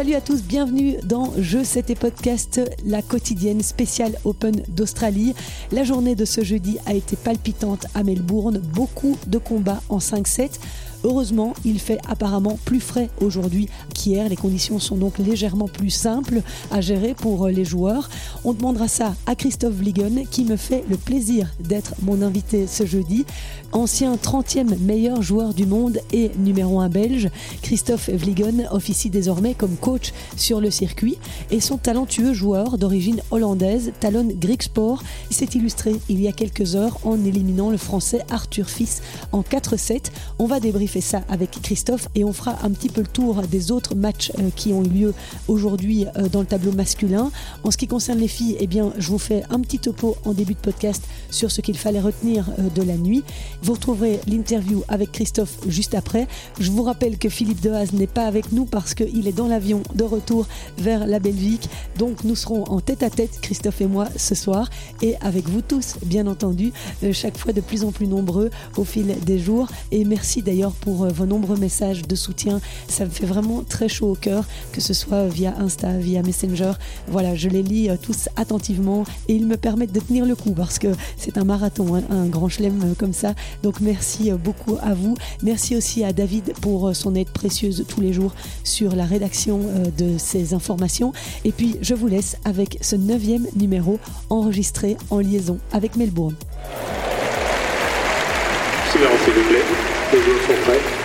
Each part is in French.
Salut à tous, bienvenue dans Je C'était Podcast, la quotidienne spéciale Open d'Australie. La journée de ce jeudi a été palpitante à Melbourne, beaucoup de combats en 5-7. Heureusement, il fait apparemment plus frais aujourd'hui qu'hier. Les conditions sont donc légèrement plus simples à gérer pour les joueurs. On demandera ça à Christophe Vliegen qui me fait le plaisir d'être mon invité ce jeudi. Ancien 30e meilleur joueur du monde et numéro 1 belge, Christophe Vliegen officie désormais comme coach sur le circuit et son talentueux joueur d'origine hollandaise, Talon Grigsport, s'est illustré il y a quelques heures en éliminant le français Arthur Fils en 4-7. On va débriefer fait ça avec Christophe et on fera un petit peu le tour des autres matchs euh, qui ont eu lieu aujourd'hui euh, dans le tableau masculin. En ce qui concerne les filles, eh bien, je vous fais un petit topo en début de podcast sur ce qu'il fallait retenir euh, de la nuit. Vous retrouverez l'interview avec Christophe juste après. Je vous rappelle que Philippe Dehaze n'est pas avec nous parce qu'il est dans l'avion de retour vers la Belgique. Donc nous serons en tête à tête, Christophe et moi, ce soir et avec vous tous, bien entendu, chaque fois de plus en plus nombreux au fil des jours. Et merci d'ailleurs pour euh, vos nombreux messages de soutien. Ça me fait vraiment très chaud au cœur, que ce soit via Insta, via Messenger. Voilà, je les lis euh, tous attentivement et ils me permettent de tenir le coup parce que c'est un marathon, hein, un grand chelem euh, comme ça. Donc merci beaucoup à vous. Merci aussi à David pour son aide précieuse tous les jours sur la rédaction de ces informations. Et puis je vous laisse avec ce neuvième numéro enregistré en liaison avec Melbourne. s'il vous plaît. Les joueurs sont prêts.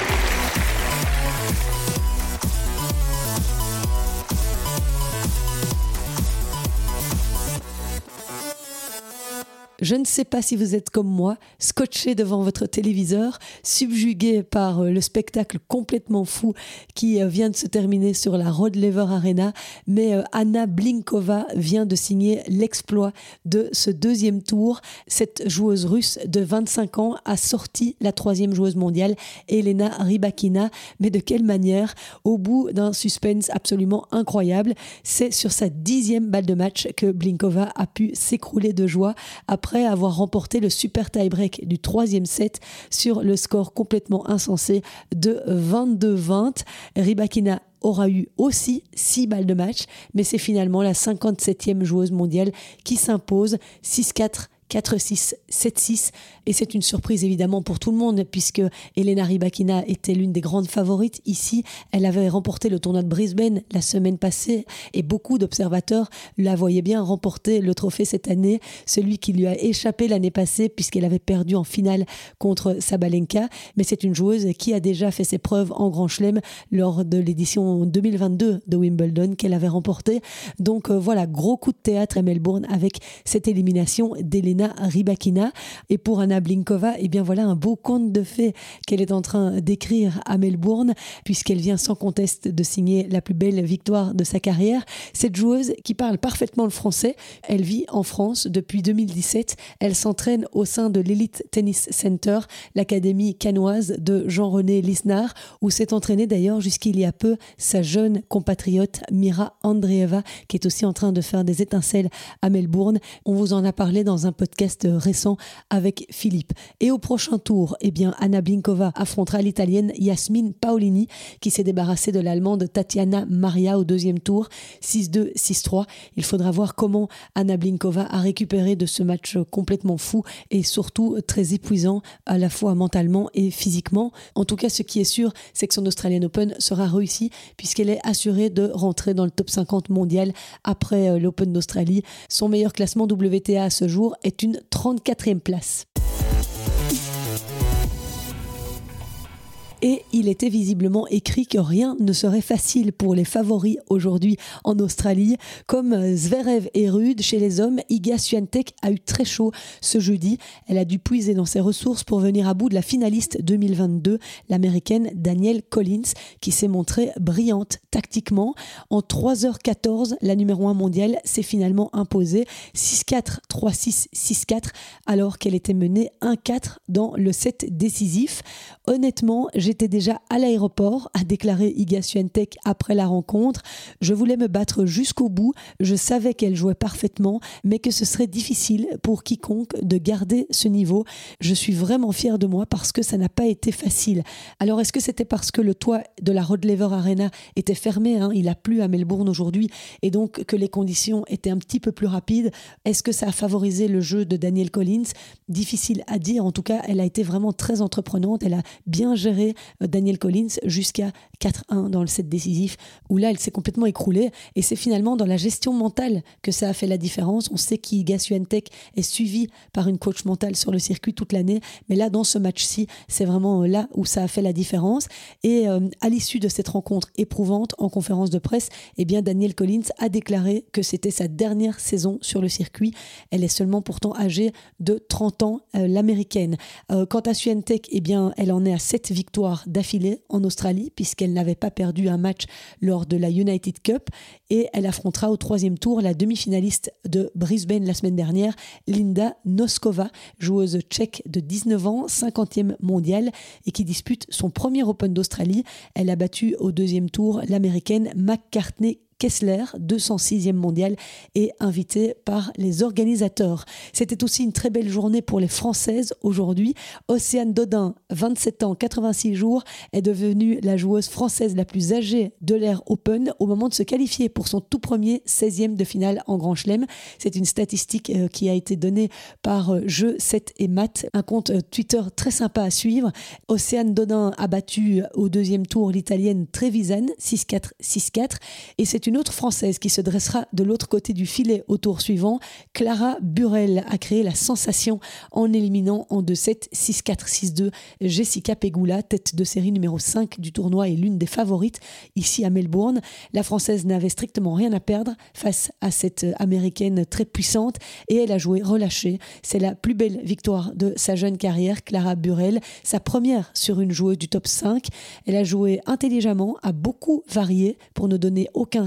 Je ne sais pas si vous êtes comme moi, scotché devant votre téléviseur, subjugué par euh, le spectacle complètement fou qui euh, vient de se terminer sur la Rod Lever Arena, mais euh, Anna Blinkova vient de signer l'exploit de ce deuxième tour. Cette joueuse russe de 25 ans a sorti la troisième joueuse mondiale, Elena Rybakina, mais de quelle manière? Au bout d'un suspense absolument incroyable, c'est sur sa dixième balle de match que Blinkova a pu s'écrouler de joie après avoir remporté le super tie-break du troisième set sur le score complètement insensé de 22-20. Ribakina aura eu aussi 6 balles de match, mais c'est finalement la 57e joueuse mondiale qui s'impose 6-4 4-6, 7-6. Et c'est une surprise évidemment pour tout le monde, puisque Elena Rybakina était l'une des grandes favorites. Ici, elle avait remporté le tournoi de Brisbane la semaine passée, et beaucoup d'observateurs la voyaient bien remporter le trophée cette année, celui qui lui a échappé l'année passée, puisqu'elle avait perdu en finale contre Sabalenka. Mais c'est une joueuse qui a déjà fait ses preuves en Grand Chelem lors de l'édition 2022 de Wimbledon qu'elle avait remporté. Donc euh, voilà, gros coup de théâtre à Melbourne avec cette élimination d'Elena Ribakina. Et pour Anna Blinkova, eh bien voilà un beau conte de fées qu'elle est en train d'écrire à Melbourne, puisqu'elle vient sans conteste de signer la plus belle victoire de sa carrière. Cette joueuse qui parle parfaitement le français, elle vit en France depuis 2017. Elle s'entraîne au sein de l'Elite Tennis Center, l'académie canoise de Jean-René Lisnard, où s'est entraînée d'ailleurs jusqu'il y a peu sa jeune compatriote Mira Andreeva, qui est aussi en train de faire des étincelles à Melbourne. On vous en a parlé dans un podcast podcast récent avec Philippe. Et au prochain tour, eh bien, Anna Blinkova affrontera l'italienne Yasmine Paolini qui s'est débarrassée de l'allemande Tatiana Maria au deuxième tour, 6-2, 6-3. Il faudra voir comment Anna Blinkova a récupéré de ce match complètement fou et surtout très épuisant à la fois mentalement et physiquement. En tout cas, ce qui est sûr, c'est que son Australian Open sera réussi puisqu'elle est assurée de rentrer dans le top 50 mondial après euh, l'Open d'Australie. Son meilleur classement WTA à ce jour est une 34e place. Et il était visiblement écrit que rien ne serait facile pour les favoris aujourd'hui en Australie. Comme Zverev et rude chez les hommes, Iga Swiatek a eu très chaud ce jeudi. Elle a dû puiser dans ses ressources pour venir à bout de la finaliste 2022, l'américaine Danielle Collins, qui s'est montrée brillante tactiquement. En 3h14, la numéro 1 mondiale s'est finalement imposée 6-4, 3-6, 6-4, alors qu'elle était menée 1-4 dans le set décisif. Honnêtement, j'ai J'étais déjà à l'aéroport, a déclaré Iga Swiatek après la rencontre. Je voulais me battre jusqu'au bout. Je savais qu'elle jouait parfaitement, mais que ce serait difficile pour quiconque de garder ce niveau. Je suis vraiment fière de moi parce que ça n'a pas été facile. Alors, est-ce que c'était parce que le toit de la Rod Laver Arena était fermé hein? Il a plu à Melbourne aujourd'hui et donc que les conditions étaient un petit peu plus rapides. Est-ce que ça a favorisé le jeu de Daniel Collins? Difficile à dire. En tout cas, elle a été vraiment très entreprenante. Elle a bien géré euh, Daniel Collins jusqu'à 4-1 dans le set décisif, où là, elle s'est complètement écroulée. Et c'est finalement dans la gestion mentale que ça a fait la différence. On sait qu'Iga Swiatek est suivi par une coach mentale sur le circuit toute l'année. Mais là, dans ce match-ci, c'est vraiment euh, là où ça a fait la différence. Et euh, à l'issue de cette rencontre éprouvante, en conférence de presse, eh bien, Daniel Collins a déclaré que c'était sa dernière saison sur le circuit. Elle est seulement pourtant âgée de 30 ans, l'américaine. quant à Swiatek, eh bien, elle en est à 7 victoires d'affilée en Australie, puisqu'elle n'avait pas perdu un match lors de la United Cup. Et elle affrontera au troisième tour la demi-finaliste de Brisbane la semaine dernière, Linda Noskova, joueuse tchèque de 19 ans, 50e mondiale, et qui dispute son premier Open d'Australie. Elle a battu au deuxième tour l'américaine McCartney Kessler, 206e mondial, est invité par les organisateurs. C'était aussi une très belle journée pour les Françaises aujourd'hui. Océane Dodin, 27 ans, 86 jours, est devenue la joueuse française la plus âgée de l'ère Open au moment de se qualifier pour son tout premier 16e de finale en Grand Chelem. C'est une statistique euh, qui a été donnée par euh, Jeux 7 et Math, un compte euh, Twitter très sympa à suivre. Océane Dodin a battu au deuxième tour l'italienne Trevisan 6-4, 6-4 et c'est une autre Française qui se dressera de l'autre côté du filet au tour suivant. Clara Burel a créé la sensation en éliminant en 2-7, 6-4, 6-2 Jessica Pegula, tête de série numéro 5 du tournoi et l'une des favorites ici à Melbourne. La Française n'avait strictement rien à perdre face à cette Américaine très puissante et elle a joué relâchée. C'est la plus belle victoire de sa jeune carrière, Clara Burel, sa première sur une joueuse du top 5. Elle a joué intelligemment, a beaucoup varié pour ne donner aucun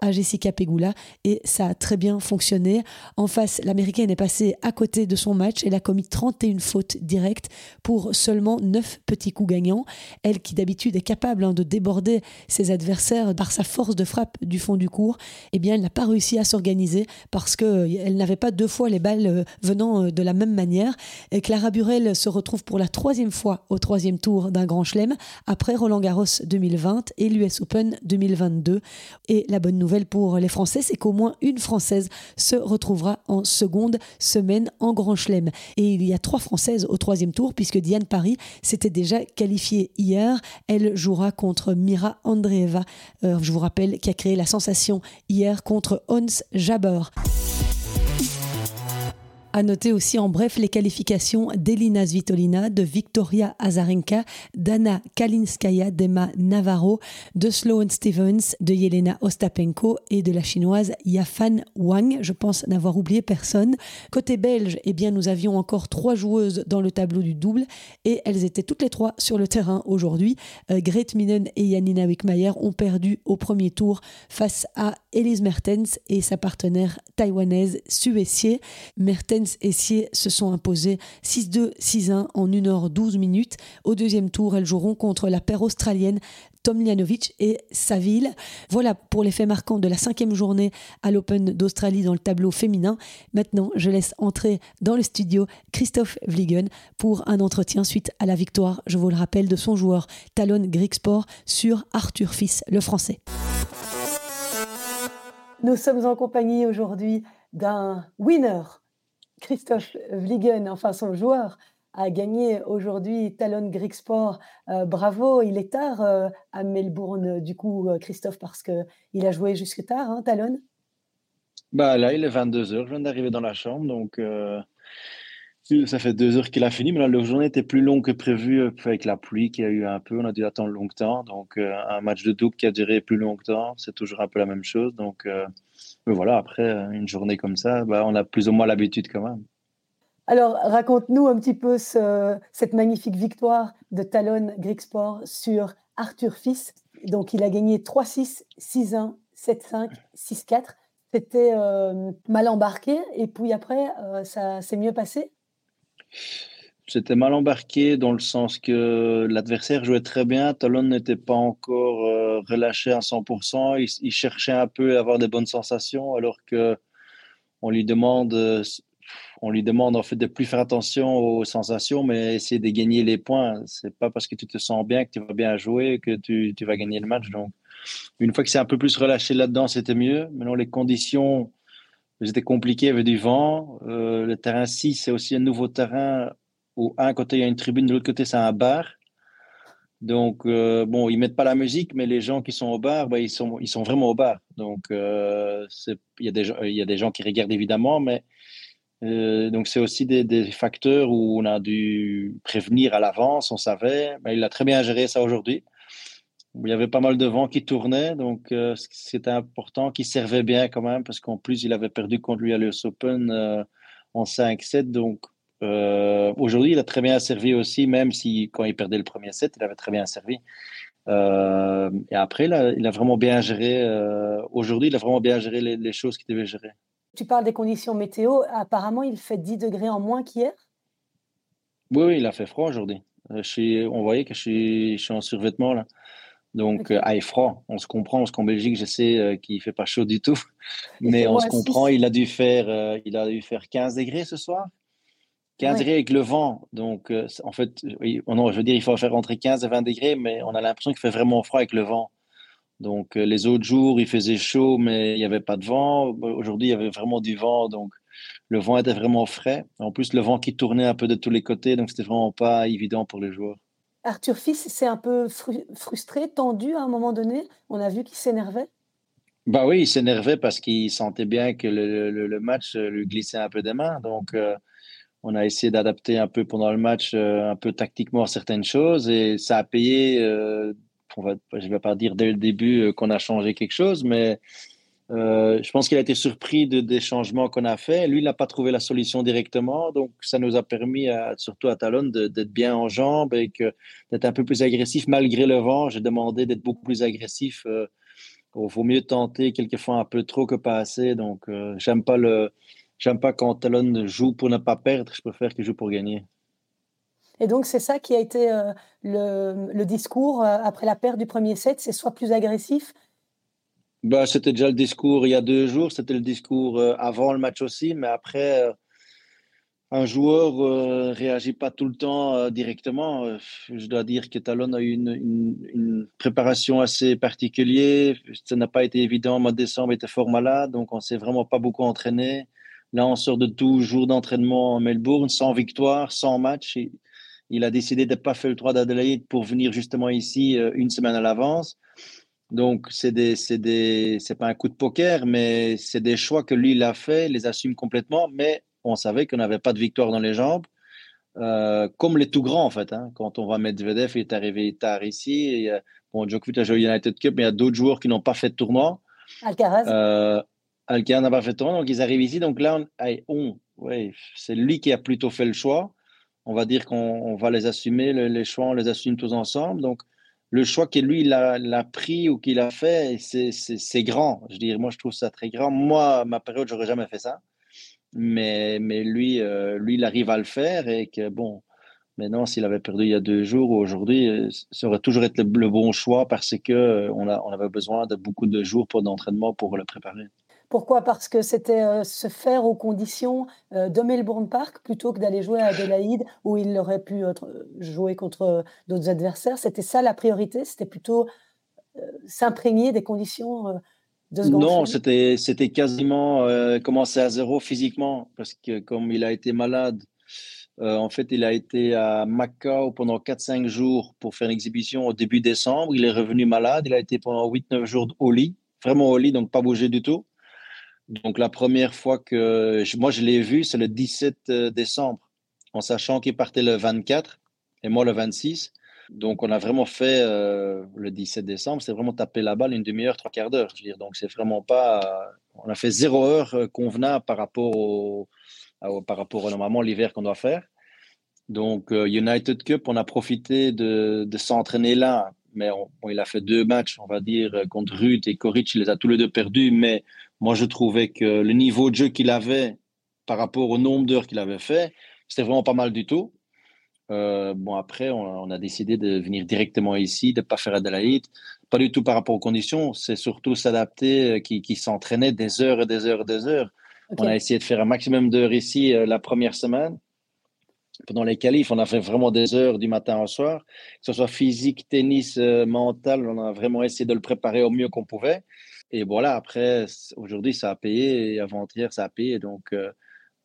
à Jessica Pegula et ça a très bien fonctionné. En face, l'américaine est passée à côté de son match. Elle a commis 31 fautes directes pour seulement 9 petits coups gagnants. Elle qui d'habitude est capable hein, de déborder ses adversaires par sa force de frappe du fond du cours, eh bien elle n'a pas réussi à s'organiser parce qu'elle euh, n'avait pas deux fois les balles euh, venant euh, de la même manière. Clara Burel se retrouve pour la troisième fois au troisième tour d'un grand chelem après Roland Garros 2020 et l'US Open 2022. Et la bonne nouvelle pour les Français, c'est qu'au moins une Française se retrouvera en seconde semaine en Grand Chelem. Et il y a trois Françaises au troisième tour, puisque Diane Paris s'était déjà qualifiée hier. Elle jouera contre Mira Andreeva, euh, je vous rappelle, qui a créé la sensation hier contre Hans Jabber. À noter aussi en bref les qualifications d'Elina Svitolina, de Victoria Azarenka, d'Anna Kalinskaya, d'Emma Navarro, de Sloane Stevens, de Yelena Ostapenko et de la chinoise Yafan Wang. Je pense n'avoir oublié personne. Côté belge, eh bien, nous avions encore trois joueuses dans le tableau du double et elles étaient toutes les trois sur le terrain aujourd'hui. Euh, Grete Minen et Janina Wickmayer ont perdu au premier tour face à Elise Mertens et sa partenaire taïwanaise Suessier. Mertens et Sier se sont imposés 6-2, 6-1 en 1h12 minutes. Au deuxième tour, elles joueront contre la paire australienne Tomljanovic et Saville. Voilà pour les faits marquants de la cinquième journée à l'Open d'Australie dans le tableau féminin. Maintenant, je laisse entrer dans le studio Christophe Vliegen pour un entretien suite à la victoire, je vous le rappelle, de son joueur Talon Grigsport sur Arthur Fils, le français. Nous sommes en compagnie aujourd'hui d'un winner Christophe Vliegen, enfin son joueur, a gagné aujourd'hui Talon Greek Sport. Euh, bravo, il est tard euh, à Melbourne, du coup, euh, Christophe, parce qu'il a joué jusque tard, hein, Talon? Bah Là, il est 22h, je viens d'arriver dans la chambre, donc ça fait deux heures qu'il a fini, mais là, la journée était plus longue que prévu avec la pluie qu'il y a eu un peu, on a dû attendre longtemps, donc un match de double qui a duré plus longtemps, c'est toujours un peu la même chose, donc mais voilà, après, euh, une journée comme ça, bah, on a plus ou moins l'habitude quand même. Alors, raconte-nous un petit peu cette magnifique victoire de Talon Greek Sport sur Arthur Fils. Donc, il a gagné 3-6, 6-1, 7-5, 6-4. C'était euh, mal embarqué et puis après, euh, ça s'est mieux passé? C'était mal embarqué dans le sens que l'adversaire jouait très bien. Talon n'était pas encore relâché à 100%. Il, cherchait un peu à avoir des bonnes sensations, alors que on lui demande, on lui demande en fait de plus faire attention aux sensations, mais essayer de gagner les points. C'est pas parce que tu te sens bien que tu vas bien jouer que tu, tu vas gagner le match. Donc, une fois que c'est un peu plus relâché là-dedans, c'était mieux. Maintenant, les conditions c'était compliqué, il y avait du vent. Euh, le terrain 6, c'est aussi un nouveau terrain où un côté il y a une tribune, de l'autre côté c'est un bar. Donc, euh, bon, ils mettent pas la musique, mais les gens qui sont au bar, bah, ils, sont, ils sont vraiment au bar. Donc, euh, il, y a des, y a des gens qui regardent évidemment, mais donc c'est aussi des, facteurs où on a dû prévenir à l'avance, on savait. Mais il a très bien géré ça aujourd'hui il y avait pas mal de vent qui tournait, donc euh, c'était important, qui servait bien quand même, parce qu'en plus, il avait perdu contre lui à l'US Open euh, en 5-7. Donc euh, aujourd'hui, il a très bien servi aussi, même si quand il perdait le premier set, il avait très bien servi. et après, là, il a vraiment bien géré. aujourd'hui, il a vraiment bien géré les, les choses qu'il devait gérer. Tu parles des conditions météo. Apparemment, il fait 10 degrés en moins qu'hier oui, oui, il a fait froid aujourd'hui. on voyait que je suis, je suis en survêtement là. Donc, à euh, froid, on se comprend, parce qu'en Belgique, je sais euh, qu'il ne fait pas chaud du tout. Mais on se comprend, il a, dû faire, euh, il a dû faire 15 degrés ce soir. 15 degrés avec le vent. Donc, en fait, oh non, je veux dire, il faut faire rentrer 15 et 20 degrés, mais on a l'impression qu'il fait vraiment froid avec le vent. Donc, les autres jours, il faisait chaud, mais il n'y avait pas de vent. Aujourd'hui, il y avait vraiment du vent. Donc, le vent était vraiment frais. En plus, le vent qui tournait un peu de tous les côtés. Donc, c'était vraiment pas évident pour les joueurs. Arthur Fils s'est un peu frustré, tendu à un moment donné? On a vu qu'il s'énervait. Bah oui, il s'énervait parce qu'il sentait bien que le, match euh, lui glissait un peu des mains. Donc, euh, on a essayé d'adapter un peu pendant le match, euh, un peu tactiquement certaines choses et ça a payé. je ne vais pas dire dès le début qu'on a changé quelque chose, mais euh, je pense qu'il a été surpris de, des changements qu'on a fait. Lui, il n'a pas trouvé la solution directement. Donc, ça nous a permis, surtout à Talon, d'être bien en jambes et d'être un peu plus agressif malgré le vent. J'ai demandé d'être beaucoup plus agressif. Il euh, vaut mieux tenter quelquefois un peu trop que pas assez. Donc, euh, j'aime pas le, j'aime pas quand Talon joue pour ne pas perdre. Je préfère qu'il joue pour gagner. Et donc, c'est ça qui a été le, le, discours après la perte du premier set, c'est soit plus agressif, bah, c'était déjà le discours il y a deux jours, c'était le discours euh, avant le match aussi, mais après, euh, un joueur ne euh, réagit pas tout le temps directement. je dois dire que Talon a eu une, une, préparation assez particulière. Ça n'a pas été évident. Mois de décembre, il était fort malade, donc on s'est vraiment pas beaucoup entraîné. Là, on sort de 12 jours d'entraînement à Melbourne, sans victoire, sans match. Il, il a décidé de ne pas faire le 3 d'Adelaide pour venir justement ici une semaine à l'avance. Donc, c'est des, des, pas un coup de poker, mais c'est des choix que lui, il a fait, il les assume complètement, mais on savait qu'on n'avait pas de victoire dans les jambes. Euh, comme les tout grands, en fait. Hein. Quand on va Medvedev, il est arrivé tard ici. Et, bon, Djokovic a joué United Cup, mais il y a d'autres joueurs qui n'ont pas fait de tournoi. Alcaraz. Euh, Alcaraz n'a pas fait de tournoi, donc ils arrivent ici. Donc là, on, on ouais, c'est lui qui a plutôt fait le choix. On va dire qu'on va les assumer, les choix, on les assume tous ensemble. Donc, le choix que lui, il a, pris ou qu'il a fait, c'est grand. Je dire, moi, je trouve ça très grand. Moi, ma période, j'aurais jamais fait ça. Mais, mais lui, euh, lui, il arrive à le faire et que, bon, maintenant, s'il avait perdu il y a deux jours ou aujourd'hui, euh, ça aurait toujours été le, bon choix parce qu'on euh, on avait besoin de beaucoup de jours pour d'entraînement pour le préparer. Pourquoi? Parce que c'était euh, se faire aux conditions euh, de Melbourne Park plutôt que d'aller jouer à Adelaide où il aurait pu euh, jouer contre d'autres adversaires. C'était ça la priorité C'était plutôt s'imprégner des conditions de ce Non, c'était, c'était quasiment commencer à zéro physiquement parce que comme il a été malade, en fait, il a été à Macao pendant 4-5 jours pour faire une exhibition au début décembre. Il est revenu malade. Il a été pendant 8-9 jours au lit, vraiment au lit, donc pas bougé du tout. Donc la première fois que moi je l'ai vu, c'est le 17 euh, décembre, en sachant qu'il partait le 24 et moi le 26. Donc on a vraiment fait euh, le 17 décembre, c'est vraiment taper la balle une demi-heure, trois quarts d'heure. Je donc c'est vraiment pas, on a fait zéro heure euh, convenable par rapport au, par rapport au, normalement l'hiver qu'on doit faire. Donc United Cup, on a profité de s'entraîner là mais il a fait deux matchs, on va dire, contre Ruth et Koric, il les a tous les deux perdus, mais moi je trouvais que le niveau de jeu qu'il avait par rapport au nombre d'heures qu'il avait fait, c'était vraiment pas mal du tout. Euh, bon, après, on, a décidé de venir directement ici, de ne pas faire Adelaide. Pas du tout par rapport aux conditions, c'est surtout s'adapter, euh, qui, qui s'entraînait des heures et des heures et des heures. On a essayé de faire un maximum d'heures ici euh, la première semaine. Pendant les qualifs, on a fait vraiment des heures du matin au soir, que ce soit physique, tennis, mental. On a vraiment essayé de le préparer au mieux qu'on pouvait. Et voilà, après, aujourd'hui, ça a payé avant-hier, ça a payé. Donc,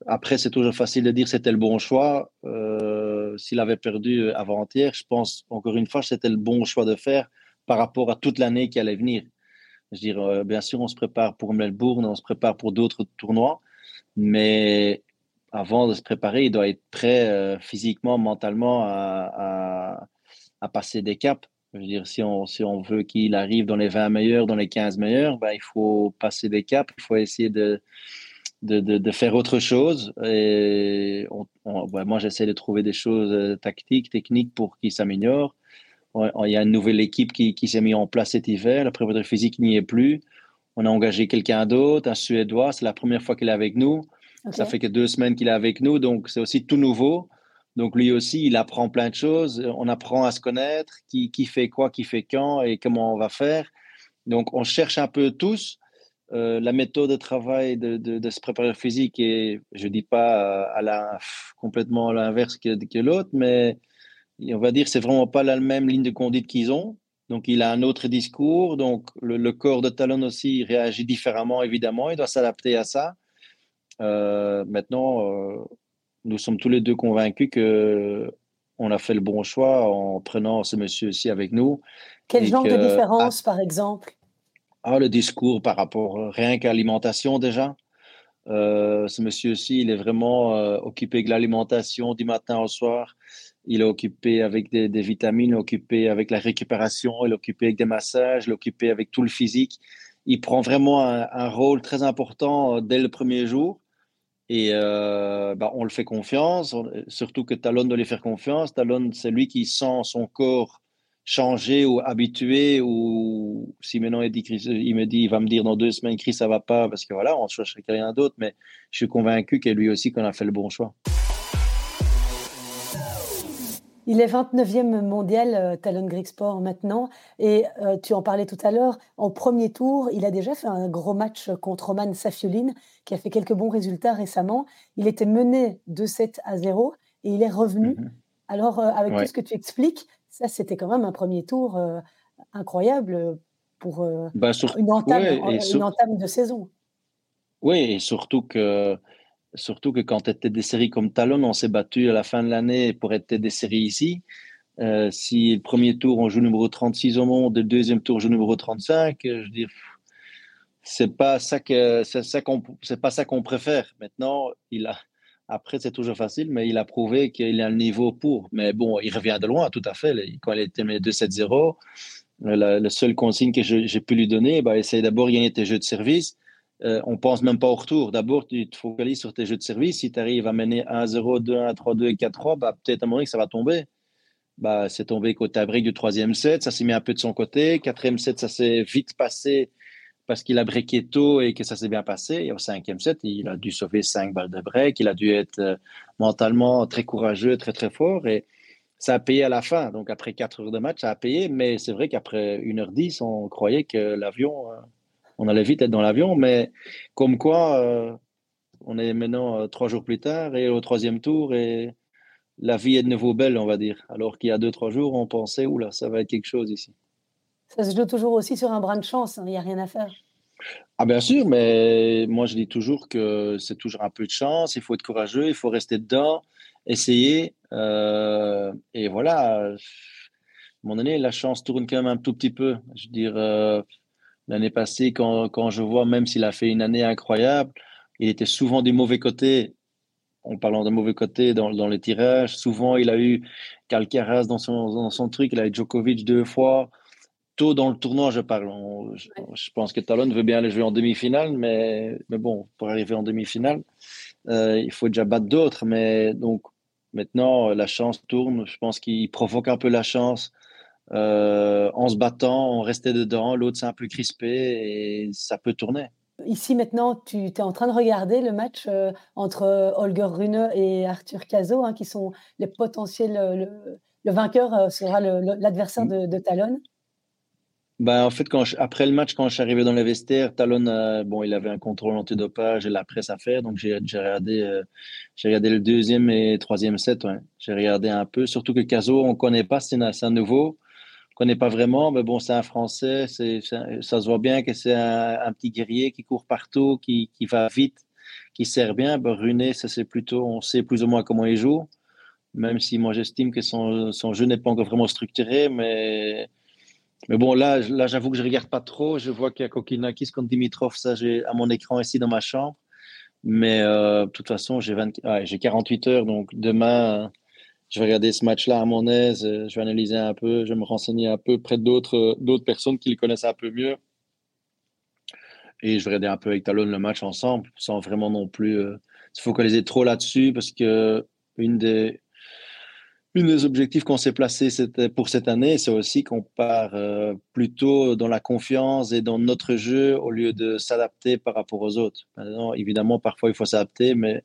après, c'est toujours facile de dire c'était le bon choix. Euh, S'il avait perdu euh, avant-hier, je pense encore une fois c'était le bon choix de faire par rapport à toute l'année qui allait venir. Je veux dire, euh, bien sûr, on se prépare pour Melbourne, on se prépare pour d'autres tournois, mais avant de se préparer, il doit être prêt euh, physiquement, mentalement à, à, passer des caps. Je veux dire, si on, si on veut qu'il arrive dans les 20 meilleurs, dans les 15 meilleurs, ben, il faut passer des caps, il faut essayer de de, de, faire autre chose. Et moi, j'essaie de trouver des choses euh, tactiques, techniques pour qu'ils s'améliorent. Il y a une nouvelle équipe qui, qui s'est mise en place cet hiver. La préparation physique n'y est plus. On a engagé quelqu'un d'autre, un Suédois. C'est la première fois qu'il est avec nous. Ça fait que deux semaines qu'il est avec nous, donc c'est aussi tout nouveau. Donc lui aussi, il apprend plein de choses. On apprend à se connaître, qui, qui fait quoi, qui fait quand et comment on va faire. Donc on cherche un peu tous euh, la méthode de travail de, de, ce préparateur physique est, je dis pas à la, complètement à l'inverse que, que l'autre, mais on va dire c'est vraiment pas la même ligne de conduite qu'ils ont. Donc il a un autre discours. Donc le, corps de Talon aussi réagit différemment évidemment. Il doit s'adapter à ça. Euh, maintenant, euh, nous sommes tous les deux convaincus que on a fait le bon choix en prenant ce monsieur aussi avec nous. Quel genre de différence, par exemple? Ah, le discours par rapport euh, rien qu'à l'alimentation déjà. Euh, ce monsieur aussi, il est vraiment euh, occupé de l'alimentation du matin au soir. Il est occupé avec des, vitamines, il est occupé avec la récupération, il est occupé avec des massages, il est occupé avec tout le physique. Il prend vraiment un, rôle très important dès le premier jour. Et bah, on le fait confiance, surtout que Talon doit lui faire confiance. Talon, c'est lui qui sent son corps changer ou habitué ou si maintenant il, dit, me dit, il va me dire dans deux semaines, Chris, ça va pas parce que voilà, on chercherait rien d'autre, mais je suis convaincu que lui aussi qu'on a fait le bon choix. Il est 29e mondial euh, Talon Greek Sport maintenant et euh, tu en parlais tout à l'heure. En premier tour, il a déjà fait un gros match contre Roman Safiulin qui a fait quelques bons résultats récemment. Il était mené de 7 à 0 et il est revenu. Mhm. Alors, euh, avec tout ce que tu expliques, ça, c'était quand même un premier tour euh, incroyable pour bah, une, entame, de saison. Oui, et surtout que, surtout que quand tu étais des séries comme Talon, on s'est battu à la fin de l'année pour être des séries ici. Euh, si le premier tour, on joue numéro 36 au monde, le deuxième tour, on joue numéro 35, je veux dire, c'est pas ça que c'est ça qu'on c'est pas ça qu'on préfère. Maintenant, il a après, c'est toujours facile, mais il a prouvé qu'il a le niveau pour. Mais bon, il revient de loin, tout à fait. Quand il était 2-7-0, le seul consigne que j'ai pu lui donner, bah, essaye d'abord gagner tes jeux de service. Euh, on pense même pas au retour. D'abord, tu te focalises sur tes jeux de service. Si tu arrives à mener 1-0, 2-1, 3-2 4-3, bah, peut-être à un moment que ça va tomber. Bah, c'est tombé côté brique du troisième set. Ça s'est mis un peu de son côté. Quatrième set, ça s'est vite passé parce qu'il a breaké tôt et que ça s'est bien passé. Et au cinquième set, il a dû sauver cinq balles de break. Il a dû être euh, mentalement très courageux, très, très fort. Et ça a payé à la fin. Donc, après quatre heures de match, ça a payé. Mais c'est vrai qu'après 1h10, on croyait que l'avion, euh, on allait vite être dans l'avion. Mais comme quoi, euh, on est maintenant trois jours plus tard et au troisième tour. Et la vie est de nouveau belle, on va dire. Alors qu'il y a deux, trois jours, on pensait, oula, ça va être quelque chose ici. Ça se joue toujours aussi sur un brin de chance, hein, il n'y a rien à faire. Ah bien sûr, mais moi je dis toujours que c'est toujours un peu de chance, il faut être courageux, il faut rester dedans, essayer. Euh, et voilà, à un moment donné, la chance tourne quand même un tout petit peu. Je veux dire, euh, l'année passée, quand, quand, je vois, même s'il a fait une année incroyable, il était souvent du mauvais côté. En parlant de mauvais côté dans, dans les tirages, souvent il a eu Calcaraz dans son, dans son truc, il a eu Djokovic deux fois tôt dans le tournoi, je parle. je, pense que Talon veut bien aller jouer en demi-finale, mais, mais bon, pour arriver en demi-finale, euh, il faut déjà battre d'autres. Mais donc, maintenant, la chance tourne. Je pense qu'il provoque un peu la chance euh, en se battant, en restant dedans. L'autre, c'est un peu crispé et ça peut tourner. Ici maintenant, tu es en train de regarder le match euh, entre Holger Rune et Arthur Cazot, hein, qui sont les potentiels. Le, le vainqueur sera l'adversaire de, de Talon. Ben, en fait, quand après le match, quand je suis arrivé dans les vestiaires, Talon, euh, bon, il avait un contrôle antidopage et la presse à faire. Donc, j'ai regardé, euh, regardé le deuxième et troisième set. Ouais. J'ai regardé un peu. Surtout que Caso, on ne connaît pas, c'est un, nouveau. Connaît pas vraiment. Mais bon, c'est un Français. Ça se voit bien que c'est un, petit guerrier qui court partout, qui, qui va vite, qui sert bien. Ben, Runé, ça, c'est plutôt, on sait plus ou moins comment il joue. Même si moi, j'estime que son, son jeu n'est pas encore vraiment structuré. Mais mais bon, là, là j'avoue que je ne regarde pas trop. Je vois qu'il y a Kokinakis contre Dimitrov, ça j'ai à mon écran ici dans ma chambre. Mais euh, de toute façon, j'ai j'ai 48 heures, donc demain, je vais regarder ce match-là à mon aise. Je vais analyser un peu, je vais me renseigner un peu près d'autres d'autres personnes qui le connaissent un peu mieux. Et je vais regarder un peu avec Talon le match ensemble, sans vraiment non plus euh, se focaliser trop là-dessus, parce que une des, une des objectifs qu'on s'est placé pour cette année, c'est aussi qu'on part euh, plutôt dans la confiance et dans notre jeu au lieu de s'adapter par rapport aux autres. évidemment, parfois il faut s'adapter, mais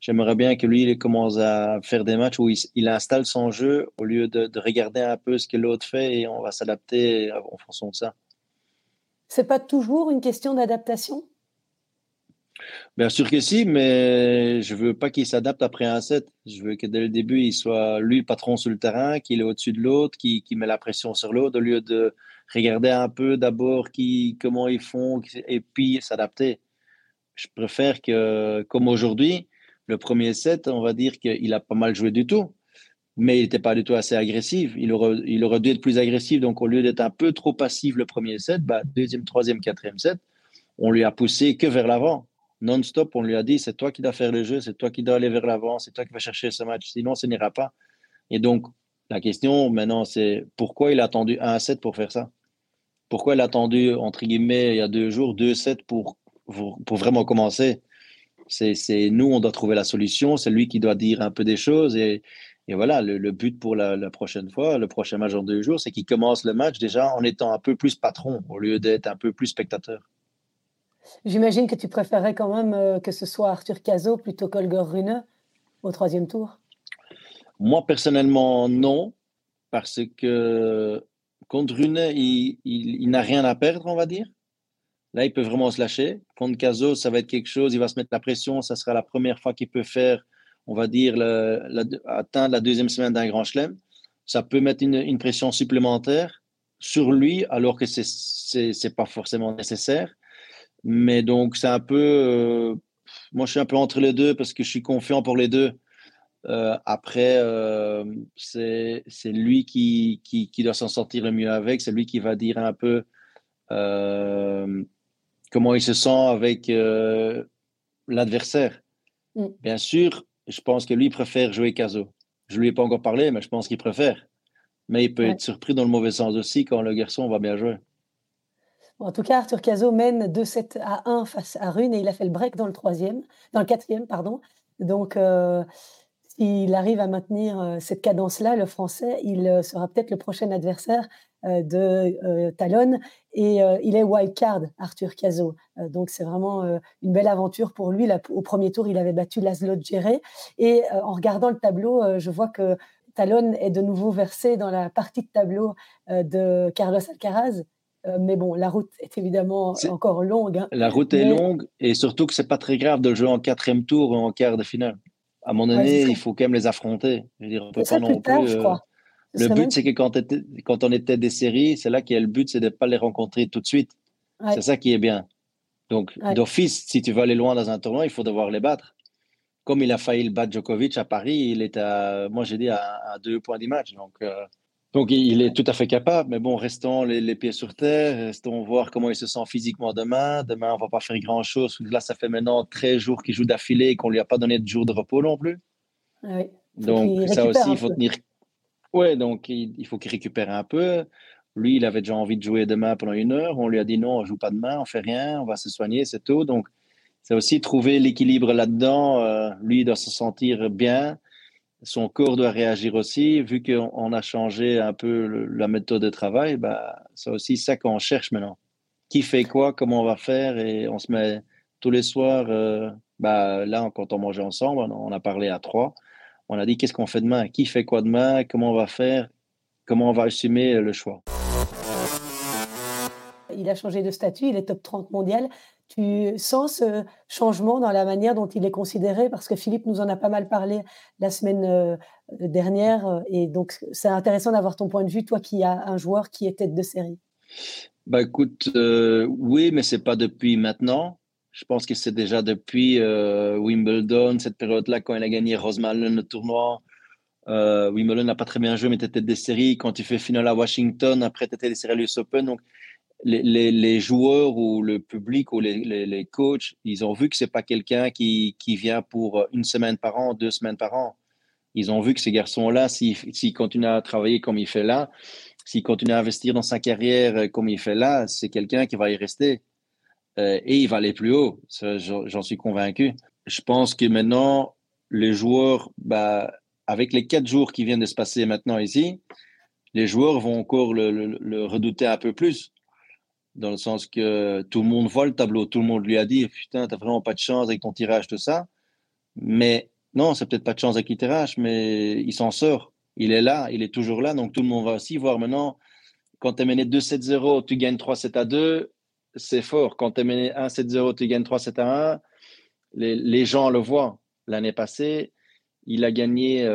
j'aimerais bien que lui, il commence à faire des matchs où il, installe son jeu au lieu de, de, regarder un peu ce que l'autre fait et on va s'adapter en fonction de ça. C'est pas toujours une question d'adaptation? Bien sûr que si, mais je veux pas qu'il s'adapte après un set. Je veux que dès le début, il soit lui patron sur le terrain, qu'il est au-dessus de l'autre, qu'il met la pression sur l'autre, au lieu de regarder un peu d'abord qui, comment ils font et puis s'adapter. Je préfère que, comme aujourd'hui, le premier set, on va dire qu'il a pas mal joué du tout, mais il n'était pas du tout assez agressif. Il aurait, dû être plus agressif. Donc, au lieu d'être un peu trop passif le premier set, bah, deuxième, troisième, quatrième set, on lui a poussé que vers l'avant non-stop, on lui a dit c'est toi qui dois faire le jeu, c'est toi qui dois aller vers l'avant, c'est toi qui vas chercher ce match, sinon ce n'ira pas. Et donc, la question maintenant, c'est pourquoi il a attendu 1 7 pour faire ça? Pourquoi il a attendu, entre guillemets, il y a deux jours, 2 7 pour, pour, vraiment commencer? C'est, nous, on doit trouver la solution, c'est lui qui doit dire un peu des choses. Et, voilà, le, but pour la, la, prochaine fois, le prochain match en deux jours, c'est qu'il commence le match déjà en étant un peu plus patron au lieu d'être un peu plus spectateur. J'imagine que tu préférerais quand même euh, que ce soit Arthur Cazot plutôt qu'Olger Rune au troisième tour? Moi, personnellement, non, parce que contre Rune, il, n'a rien à perdre, on va dire. Là, il peut vraiment se lâcher. Contre Cazot, ça va être quelque chose, il va se mettre la pression, ça sera la première fois qu'il peut faire, on va dire, atteindre la deuxième semaine d'un grand chelem. Ça peut mettre une, pression supplémentaire sur lui, alors que ce n'est pas forcément nécessaire. Mais donc, c'est un peu. Euh, moi, je suis un peu entre les deux parce que je suis confiant pour les deux. Euh, après, euh, c'est lui qui, qui, qui doit s'en sortir le mieux avec. C'est lui qui va dire un peu comment il se sent avec l'adversaire. Mm. Bien sûr, je pense que lui préfère jouer Caso. Je lui ai pas encore parlé, mais je pense qu'il préfère. Mais il peut être surpris dans le mauvais sens aussi quand le garçon va bien jouer en tout cas, Arthur Cazot mène 2-7 à 1 face à Rune et il a fait le break dans le troisième, dans le quatrième, pardon. Donc, euh, s'il arrive à maintenir euh, cette cadence-là, le Français, il euh, sera peut-être le prochain adversaire de Talon. Et il est wildcard, Arthur Cazot. donc, c'est vraiment une belle aventure pour lui. au premier tour, il avait battu Laszlo Djere. Et en regardant le tableau, je vois que Talon est de nouveau versé dans la partie de tableau de Carlos Alcaraz. Euh, mais bon, la route est évidemment encore longue. Hein. La route est longue et surtout que c'est pas très grave de jouer en quatrième tour ou en quart de finale. À mon donné, il faut quand même les affronter. Je veux dire, on peut pas non plus. Euh, le but, c'est que quand, quand, on était des séries, c'est là qu'il y a le but, c'est de ne pas les rencontrer tout de suite. C'est ça qui est bien. Donc, d'office, si tu veux aller loin dans un tournoi, il faut devoir les battre. Comme il a failli le battre Djokovic à Paris, il est à, moi j'ai dit, à, deux points du match. Donc, euh, donc, il est tout à fait capable, mais bon, restons les, pieds sur terre, restons voir comment il se sent physiquement demain. Demain, on va pas faire grand-chose. Là, ça fait maintenant 13 jours qu'il joue d'affilée et qu'on lui a pas donné de jour de repos non plus. Ah donc, ça aussi, il faut tenir. Ouais, donc il, faut qu'il récupère un peu. Lui, il avait déjà envie de jouer demain pendant une heure. On lui a dit non, on joue pas demain, on fait rien, on va se soigner, c'est tout. Donc, c'est aussi trouver l'équilibre là-dedans. Euh, lui, il doit se sentir bien son corps doit réagir aussi. Vu qu'on a changé un peu la méthode de travail, bah, c'est aussi ça qu'on cherche maintenant. qui fait quoi, comment on va faire, et on se met tous les soirs. Euh, bah, là, quand on mangeait ensemble, on a parlé à trois. On a dit qu'est-ce qu'on fait demain, qui fait quoi demain, comment on va faire, comment on va assumer le choix? Il a changé de statut, il est top 30 mondial. Tu sens ce changement dans la manière dont il est considéré? Parce que Philippe nous en a pas mal parlé la semaine euh, dernière. Et donc, c'est intéressant d'avoir ton point de vue, toi qui as un joueur qui est tête de série. Bah écoute, euh, oui, mais c'est pas depuis maintenant. Je pense que c'est déjà depuis euh, Wimbledon, cette période-là, quand il a gagné Rosemalen le tournoi. Wimbledon n'a pas très bien joué, mais tu étais des séries. Quand tu fais finale à Washington, après tu étais des séries US Open. Donc, les, joueurs ou le public ou les, coachs, ils ont vu que c'est pas quelqu'un qui, vient pour une semaine par an, deux semaines par an. Ils ont vu que ces garçons-là, s'ils continuent à travailler comme il fait là, s'il continue à investir dans sa carrière comme il fait là, c'est quelqu'un qui va y rester. Euh, et il va aller plus haut. J'en suis convaincu. Je pense que maintenant, les joueurs, bah, avec les quatre jours qui viennent de se passer maintenant ici, les joueurs vont encore le redouter un peu plus dans le sens que tout le monde voit le tableau, tout le monde lui a dit Putain, t'as vraiment pas de chance avec ton tirage, tout ça. Mais non, c'est peut-être pas de chance avec le tirage, mais il s'en sort. Il est là, il est toujours là, donc tout le monde va aussi voir maintenant. Quand tu es mené 2-7-0, tu gagnes 3-7 à 2, c'est fort. Quand tu es mené 1-7-0, tu gagnes 3-7 à 1, les, les, gens le voient. L'année passée, il a gagné 6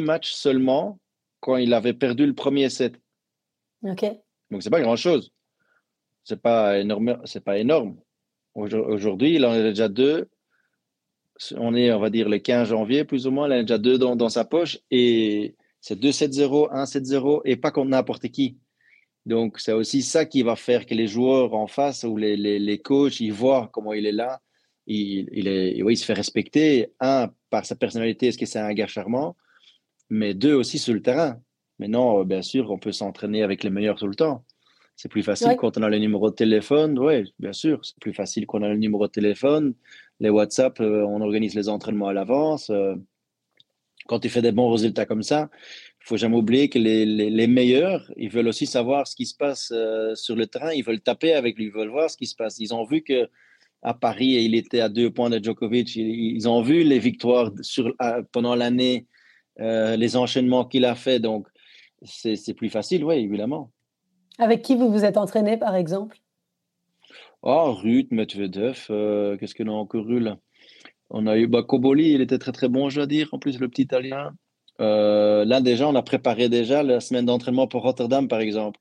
euh, matchs seulement quand il avait perdu le premier set. OK. Donc, c'est pas grand-chose c'est pas énorme. C'est pas énorme. Aujourd'hui, il en a déjà deux. On est, on va dire, le 15 janvier, plus ou moins. Il en a déjà deux dans, dans sa poche. Et c'est 2-7-0, 1-7-0 et pas contre n'importe qui. Donc, c'est aussi ça qui va faire que les joueurs en face ou les, les, les coachs, ils voient comment il est là. Il, il, est, oui, il se fait respecter, un, par sa personnalité, est-ce que c'est un gars charmant, mais deux, aussi sur le terrain. Maintenant, bien sûr, on peut s'entraîner avec les meilleurs tout le temps. C'est plus facile quand on a le numéro de téléphone. Oui, bien sûr, c'est plus facile quand on a le numéro de téléphone. Les WhatsApp, euh, on organise les entraînements à l'avance. Euh. quand tu fais des bons résultats comme ça, faut jamais oublier que les, les, meilleurs, ils veulent aussi savoir ce qui se passe euh, sur le terrain. Ils veulent taper avec lui, ils veulent voir ce qui se passe. Ils ont vu que à Paris, il était à deux points de Djokovic. Ils, ont vu les victoires sur, pendant l'année, les enchaînements qu'il a fait. Donc, c'est plus facile, oui, évidemment. Avec qui vous vous êtes entraîné, par exemple? Oh, Ruth, Medvedev, euh, qu'est-ce qu'on a encore eu là On a eu bah, Koboli, il était très très bon, je dois dire, en plus le petit italien. Euh, là déjà, on a préparé déjà la semaine d'entraînement pour Rotterdam, par exemple,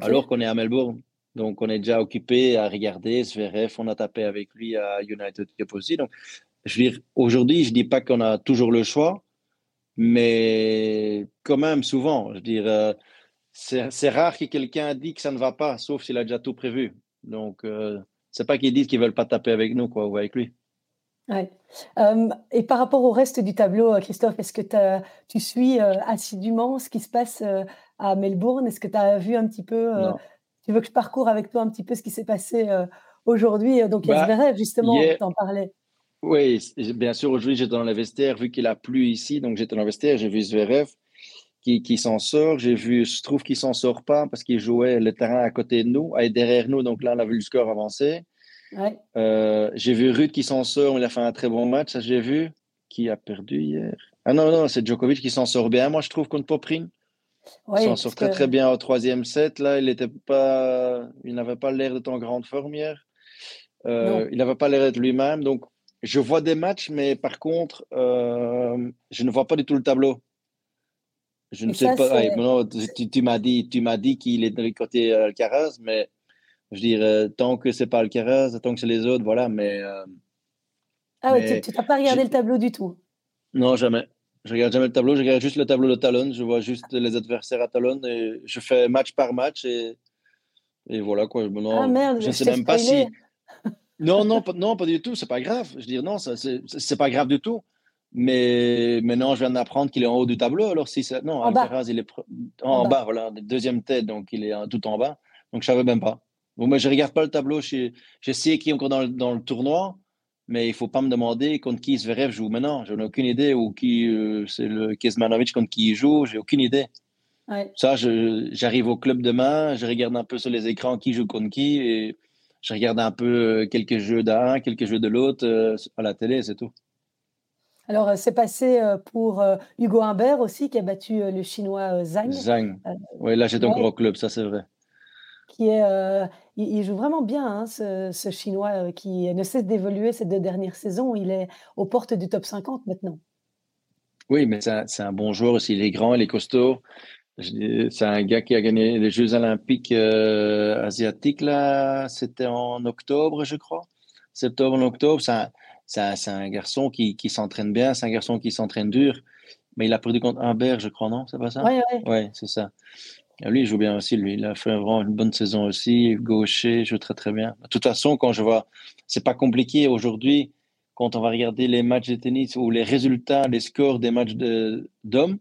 alors qu'on est à Melbourne. Donc on est déjà occupé à regarder Zverev, on a tapé avec lui à United Cup aussi. Donc je veux dire, aujourd'hui, je dis pas qu'on a toujours le choix, mais quand même souvent, je veux dire, euh, c'est rare que quelqu'un dit que ça ne va pas, sauf s'il a déjà tout prévu. Donc, euh, c'est pas qu'ils disent qu'ils veulent pas taper avec nous quoi, ou avec lui. Ouais. Euh, et par rapport au reste du tableau, euh, Christophe, est-ce que tu suis assidûment ce qui se passe à Melbourne? Est-ce que tu as vu un petit peu Tu veux que je parcours avec toi un petit peu ce qui s'est passé aujourd'hui Donc, il y a bah, justement, yeah. t'en parlais. Oui, bien sûr, aujourd'hui, j'étais dans le vestiaire, vu qu'il a plu ici, donc j'étais dans le vestiaire, j'ai vu Zverev qui, s'en sort. J'ai vu, je trouve qu'il s'en sort pas parce qu'il jouait le terrain à côté de nous, et derrière nous. Donc là, on a vu le score avancer. Euh, j'ai vu Ruth qui s'en sort, il a fait un très bon match, ça j'ai vu. Qui a perdu hier? Ah non, non, c'est Djokovic qui s'en sort bien, moi je trouve, contre Poprine. il s'en sort très très bien au troisième set. Là, il était pas, il n'avait pas l'air d'être en grande forme hier. Euh, il n'avait pas l'air d'être lui-même. Donc, je vois des matchs, mais par contre, euh, je ne vois pas du tout le tableau. Je ne sais pas. tu, m'as dit, tu m'as dit qu'il est de côté euh, Alcaraz, mais je dirais tant que c'est pas Alcaraz, tant que c'est les autres, voilà. Mais euh, ah ouais, tu n'as pas regardé le tableau du tout. Non, jamais. Je regarde jamais le tableau. Je regarde juste le tableau de talon. Je vois juste les adversaires à talon et je fais match par match et, et voilà quoi. ah merde, je ne sais même pas si. Non, non, pas, non, pas du tout. C'est pas grave. Je veux dire non, c'est pas grave du tout. Mais maintenant, je viens d'apprendre qu'il est en haut du tableau. Alors, si c'est. Non, Alcaraz, il est en, bas. voilà, deuxième tête, donc il est tout en bas. Donc, je ne savais même pas. Bon, mais je ne regarde pas le tableau. Je, sais qui est encore dans le, dans le, tournoi, mais il ne faut pas me demander contre qui je joue maintenant. Je n'ai aucune idée. Ou qui euh, c'est le Kesmanovic contre qui il joue. J'ai aucune idée. Ça, j'arrive au club demain, je regarde un peu sur les écrans qui joue contre qui et je regarde un peu euh, quelques jeux d'un, quelques jeux de l'autre euh, à la télé, c'est tout. Alors, c'est passé pour Hugo Humbert aussi, qui a battu le chinois Zhang. Zhang. oui, là, j'étais encore au club, ça, c'est vrai. Qui est, il, joue vraiment bien, hein, ce, chinois qui ne cesse d'évoluer ces deux dernières saisons. Il est aux portes du top 50 maintenant. Oui, mais c'est un, bon joueur aussi. Il est grand, il est costaud. C'est un gars qui a gagné les Jeux Olympiques asiatiques, là. C'était en octobre, je crois. Septembre, octobre. C'est un, garçon qui, qui s'entraîne bien, c'est un garçon qui s'entraîne dur, mais il a perdu contre Humbert, je crois, non? C'est pas ça? Oui. Ouais, c'est ça. Lui, il joue bien aussi, lui. Il a fait vraiment une bonne saison aussi. Gaucher, joue très, très bien. De toute façon, quand je vois, c'est pas compliqué aujourd'hui, quand on va regarder les matchs de tennis ou les résultats, les scores des matchs d'hommes,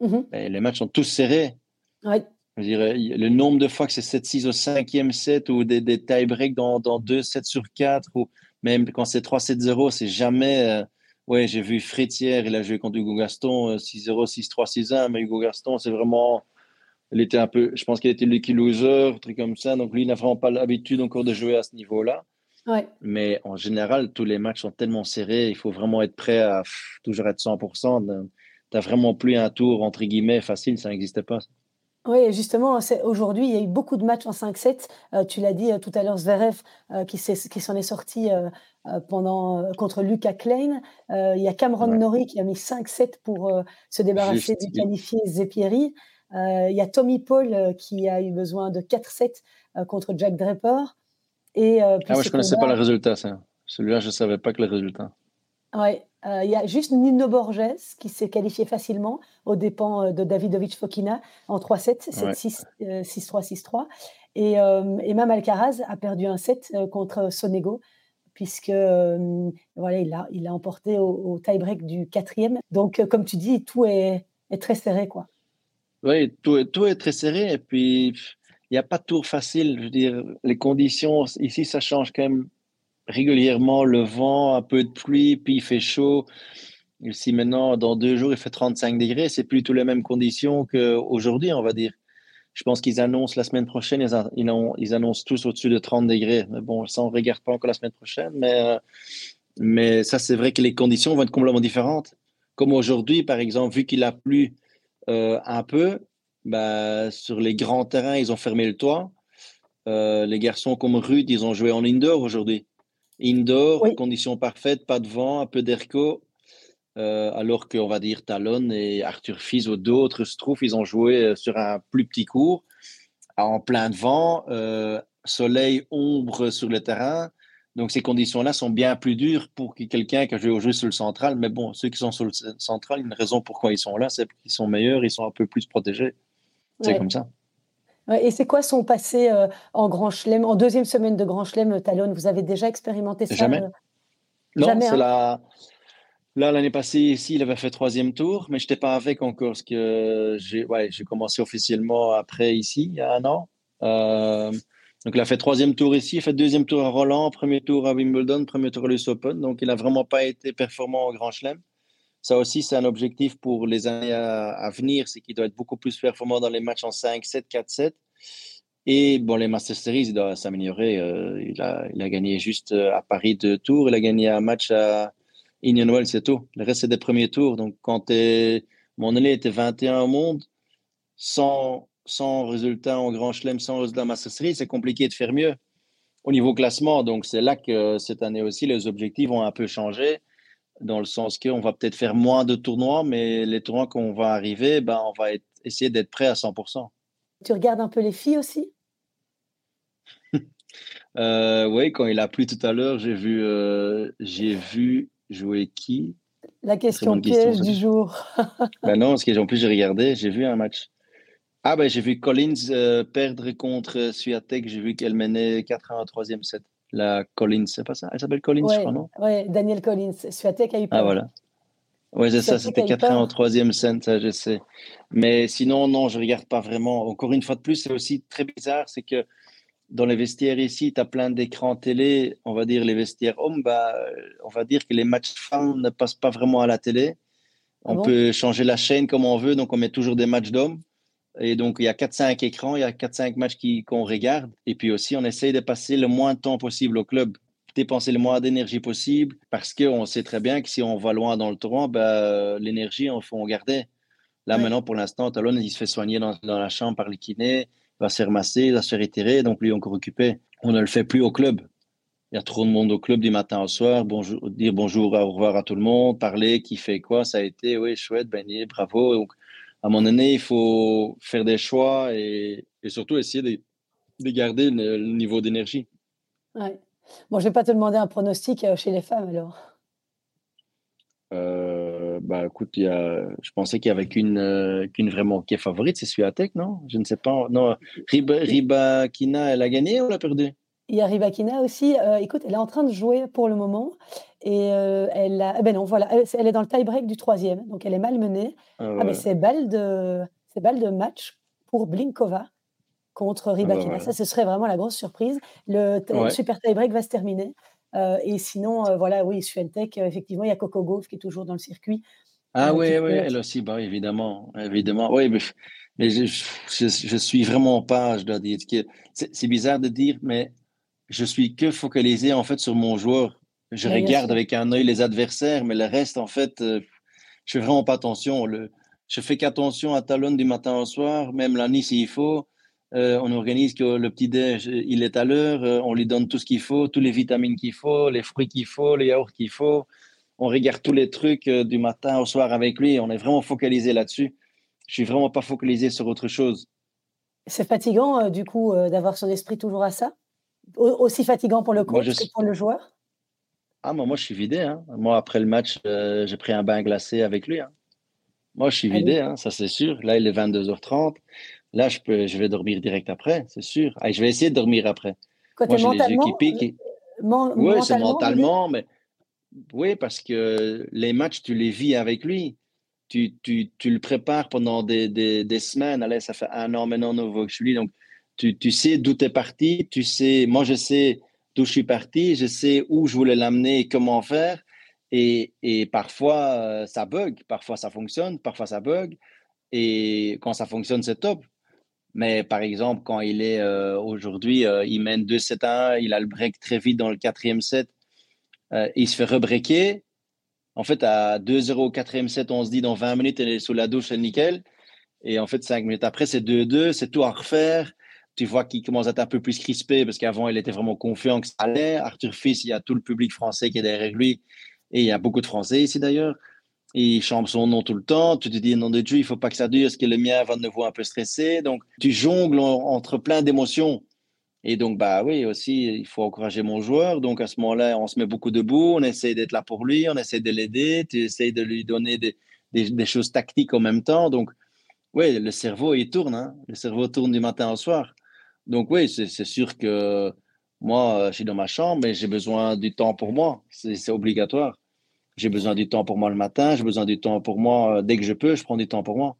mm-hmm. ben, les matchs sont tous serrés. Oui. Je dirais, le nombre de fois que c'est 7-6 au cinquième set ou des, des tie-breaks dans, dans 2 sets sur 4 ou même quand c'est 3-7-0, c'est jamais. Euh, ouais, j'ai vu Fritz hier, il a joué contre Hugo Gaston 6-0, 6-3, 6-1, mais Hugo Gaston, c'est vraiment. Il était un peu. Je pense qu'il était lucky loser, truc comme ça. Donc lui, il n'a vraiment pas l'habitude encore de jouer à ce niveau-là. Ouais. Mais en général, tous les matchs sont tellement serrés, il faut vraiment être prêt à toujours être 100%. Tu n'as vraiment plus un tour, entre guillemets, facile, ça n'existait pas. Oui, justement, aujourd'hui, il y a eu beaucoup de matchs en 5-7. Euh, tu l'as dit euh, tout à l'heure, Zverev, euh, qui s'en est, sorti pendant, contre Lucas Klein. il y a Cameron Norrie qui a mis 5-7 pour se débarrasser du qualifié Zepieri. Il y a Tommy Paul qui a eu besoin de 4-7 contre Jack Draper. Et, ah je ne connaissais pas le résultat, ça. Celui-là, je ne savais pas que le résultat. Oui, euh, il y a juste Nino Borges qui s'est qualifié facilement aux dépens euh, de Davidovic Fokina en 3-7, 7-6, 6-3, 6-3. Et euh, Emma Alcaraz a perdu un set contre Sonego, puisque voilà, il a, il a emporté au, tie-break du quatrième. Donc, comme tu dis, tout est, est très serré. Quoi. Oui, tout, est très serré. Et puis, il n'y a pas de tour facile. Je veux dire, les conditions ici, ça change quand même régulièrement le vent, un peu de pluie, puis il fait chaud. Si maintenant, dans deux jours, il fait 35 degrés, c'est plus les mêmes conditions qu'aujourd'hui, on va dire. Je pense qu'ils annoncent la semaine prochaine, ils, annoncent tous au-dessus de 30 degrés. Mais bon, ça, on ne regarde pas encore la semaine prochaine. Euh, mais ça, c'est vrai que les conditions vont être complètement différentes. Comme aujourd'hui, par exemple, vu qu'il a plu euh, un peu, bah, sur les grands terrains, ils ont fermé le toit. Euh, les garçons comme Rude, ils ont joué en indoor aujourd'hui. Indoor, conditions parfaites, pas de vent, un peu d'airco. Euh, alors qu'on va dire Talon et Arthur Fils ou d'autres se trouvent, ils ont joué sur un plus petit cours, en plein de vent, soleil, ombre sur le terrain. Donc ces conditions-là sont bien plus dures pour quelqu'un qui a joué au jeu sur le central. Mais bon, ceux qui sont sur le central, une raison pourquoi ils sont là, c'est qu'ils sont meilleurs, ils sont un peu plus protégés. C'est comme ça. Et c'est quoi son passé euh, en Grand Chelem, en deuxième semaine de Grand Chelem, Talon? Vous avez déjà expérimenté ça Jamais. Euh? Non, c'est hein? la... Là, l'année passée, ici, il avait fait troisième tour, mais je n'étais pas avec encore, parce que j'ai ouais, commencé officiellement après ici, il y a un an. Euh, donc, il a fait troisième tour ici, il fait deuxième tour à Roland, premier tour à Wimbledon, premier tour à l'US Open. Donc, il n'a vraiment pas été performant au Grand Chelem. Ça aussi, c'est un objectif pour les années à, venir, c'est qu'il doit être beaucoup plus performant dans les matchs en 5, 7, 4, 7. Et bon, les Master Series, il doit s'améliorer. Euh, il, a, il, a, gagné juste euh, à Paris deux tours. Il a gagné un match à Indian Wells, c'est tout. Le reste, c'est des premiers tours. Donc, quand mon année était 21 au monde, sans, sans résultat en Grand Chelem, sans résultat Master Series, c'est compliqué de faire mieux au niveau classement. Donc, c'est là que cette année aussi, les objectifs vont un peu changer dans le sens qu'on va peut-être faire moins de tournois, mais les tournois qu'on va arriver, ben, on va essayer d'être prêt à 100%. Tu regardes un peu les filles aussi? Euh, Oui, quand il a plu tout à l'heure, j'ai vu, euh, j'ai vu jouer qui? La question piège du jour. ben non, parce qu'en plus j'ai regardé, j'ai vu un match. Ah ben j'ai vu Collins euh, perdre contre Swiatek, j'ai vu qu'elle menait 4 1 au troisième set la Collins, c'est pas ça? Elle s'appelle Collins, je crois, non? Oui, Daniel Collins. Swiatek a eu peur. Ah, voilà. Oui, c'est ça, c'était 4 ans au troisième set, ça, je sais. Mais sinon, non, je ne regarde pas vraiment. Encore une fois de plus, c'est aussi très bizarre, c'est que dans les vestiaires ici, tu as plein d'écrans télé, on va dire les vestiaires hommes, bah, on va dire que les matchs femmes ne passent pas vraiment à la télé. Ah on peut changer la chaîne comme on veut, donc on met toujours des matchs d'hommes. Et donc, il y a 4-5 écrans, il y a 4-5 matchs qu'on regarde. Et puis aussi, on essaye de passer le moins de temps possible au club, dépenser le moins d'énergie possible, parce qu'on sait très bien que si on va loin dans le tournoi, ben, l'énergie, on faut en garder. Là, maintenant, pour l'instant, Talon, il se fait soigner dans, la chambre par les kinés, il va se faire masser, il va se faire étirer, donc lui, on est occupé. On ne le fait plus au club. Il y a trop de monde au club du matin au soir, bonjour, dire bonjour, au revoir à tout le monde, parler, qui fait quoi, ça a été, oui, chouette, baigné, bravo. Donc, à un moment donné, il faut faire des choix et, surtout essayer de, garder le, niveau d'énergie. Ouais. Bon, je ne vais pas te demander un pronostic euh, chez les femmes alors. Euh, bah écoute, y a, je pensais qu'il y avait qu'une euh, qu'une vraiment qui est favorite, c'est Suatec, non? Je ne sais pas. Non, Riba, Ribakina, elle a gagné ou elle a perdu? Il y a Ribakina aussi. Euh, écoute, elle est en train de jouer pour le moment. Et euh, elle a. Eh ben non, voilà. Elle, est dans le tie-break du troisième. Donc elle est malmenée. Ah, ah mais c'est balle, de, balle de match pour Blinkova contre ah, Ribakina. Ça, ce serait vraiment la grosse surprise. Le, super tie-break va se terminer. Euh, et sinon, voilà, oui, Suentech, effectivement, il y a Coco Gauff qui est toujours dans le circuit. Ah oui, oui, elle aussi, bah, évidemment. évidemment. Oui, mais, mais je, je, suis vraiment pas, je dois dire. C'est bizarre de dire, mais je suis que focalisé en fait sur mon joueur. Je regarde avec un œil les adversaires, mais le reste, en fait, je euh, je fais vraiment pas attention. Le, je fais qu'attention à Talon du matin au soir, même la nuit s'il faut. Euh, on organise que le petit déj, il est à l'heure, euh, on lui donne tout ce qu'il faut, toutes les vitamines qu'il faut, les fruits qu'il faut, les yaourts qu'il faut. On regarde tous les trucs du matin au soir avec lui. On est vraiment focalisé là-dessus. Je suis vraiment pas focalisé sur autre chose. C'est fatigant, du coup, d'avoir son esprit toujours à ça? Aussi fatigant pour le coach que pour le joueur? Ah, moi, moi, je suis vidé. Hein. Moi, après le match, euh, j'ai pris un bain glacé avec lui. Hein. Moi, je suis ah vidé, hein, ça c'est sûr. Là, il est 22h30. Là, je, peux, je vais dormir direct après, c'est sûr. Ah, je vais essayer de dormir après. Côté moi, mentalement, qui Oui, c'est mentalement, mais oui, parce que les matchs, tu les vis avec lui. Tu, tu, tu le prépares pendant des, des, des, semaines. Allez, ça fait un an maintenant nouveau que je suis Donc, tu, tu sais d'où tu es parti, tu sais, moi je sais d'où je suis parti, je sais où je voulais l'amener et comment faire. Et, et parfois euh, ça bug, parfois ça fonctionne, parfois ça bug. Et quand ça fonctionne, c'est top. Mais par exemple, quand il est euh, aujourd'hui, euh, il mène 2-7-1, il a le break très vite dans le quatrième set, il se fait rebreaker. En fait, à 2-0 au quatrième set, on se dit dans 20 minutes, il est sous la douche, c'est nickel. Et en fait, 5 minutes après, c'est 2-2, c'est tout à refaire tu vois qu'il commence à être un peu plus crispé parce qu'avant, il était vraiment confiant que ça allait. Arthur Fils, il y a tout le public français qui est derrière lui et il y a beaucoup de Français ici d'ailleurs. Il chante son nom tout le temps. Tu te dis, nom de Dieu, il faut pas que ça dure, parce que le mien va de nouveau un peu stressé. Donc, tu jongles entre plein d'émotions. Et donc, bah oui, aussi, il faut encourager mon joueur. Donc, à ce moment-là, on se met beaucoup debout, on essaie d'être là pour lui, on essaie de l'aider, tu essaies de lui donner des, choses tactiques en même temps. Donc, oui, le cerveau, il tourne. Hein. Le cerveau tourne du matin au soir. Donc oui, c'est sûr que moi, je suis dans ma chambre, mais j'ai besoin du temps pour moi. C'est obligatoire. J'ai besoin du temps pour moi le matin, j'ai besoin du temps pour moi euh, dès que je peux, je prends du temps pour moi.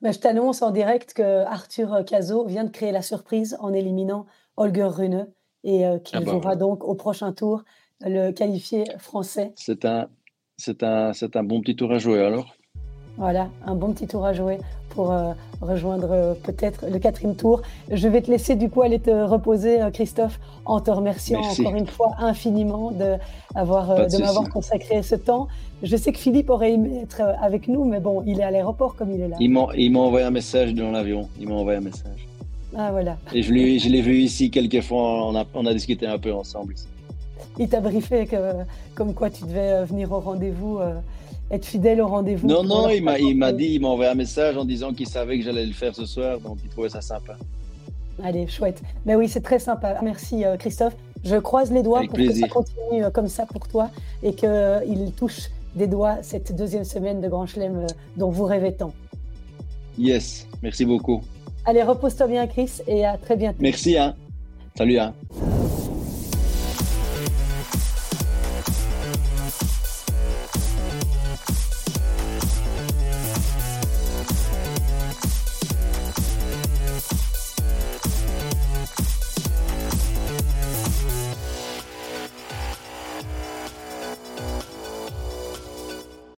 Ben, je t'annonce en direct que Arthur Cazot vient de créer la surprise en éliminant Holger Rune et euh, qu'il ah bah jouera donc au prochain tour le qualifié français. C'est un, un, un bon petit tour à jouer alors. Voilà, un bon petit tour à jouer pour euh, rejoindre euh, peut-être le quatrième tour. Je vais te laisser du coup aller te reposer, euh, Christophe, en te remerciant encore une fois infiniment de, de m'avoir consacré ce temps. Je sais que Philippe aurait aimé être avec nous, mais bon, il est à l'aéroport comme il est là. Il m'a envoyé un message dans l'avion. Il m'a envoyé un message. Ah voilà. Et je l'ai vu ici quelques fois. On a, on a discuté un peu ensemble ici. Il t'a briefé que, comme quoi tu devais venir au rendez-vous être fidèle au rendez-vous. Non, non, il m'a, il m'a dit, il m'a envoyé un message en disant qu'il savait que j'allais le faire ce soir, donc il trouvait ça sympa. Allez, chouette. Mais oui, c'est très sympa. Merci euh, Christophe. Je croise les doigts pour que ça continue euh, comme ça pour toi et qu'il euh, touche des doigts cette deuxième semaine de Grand Chelem dont vous rêvez tant. Yes, merci beaucoup. Allez, repose-toi bien Chris et à très bientôt. Merci, hein. Salut, hein.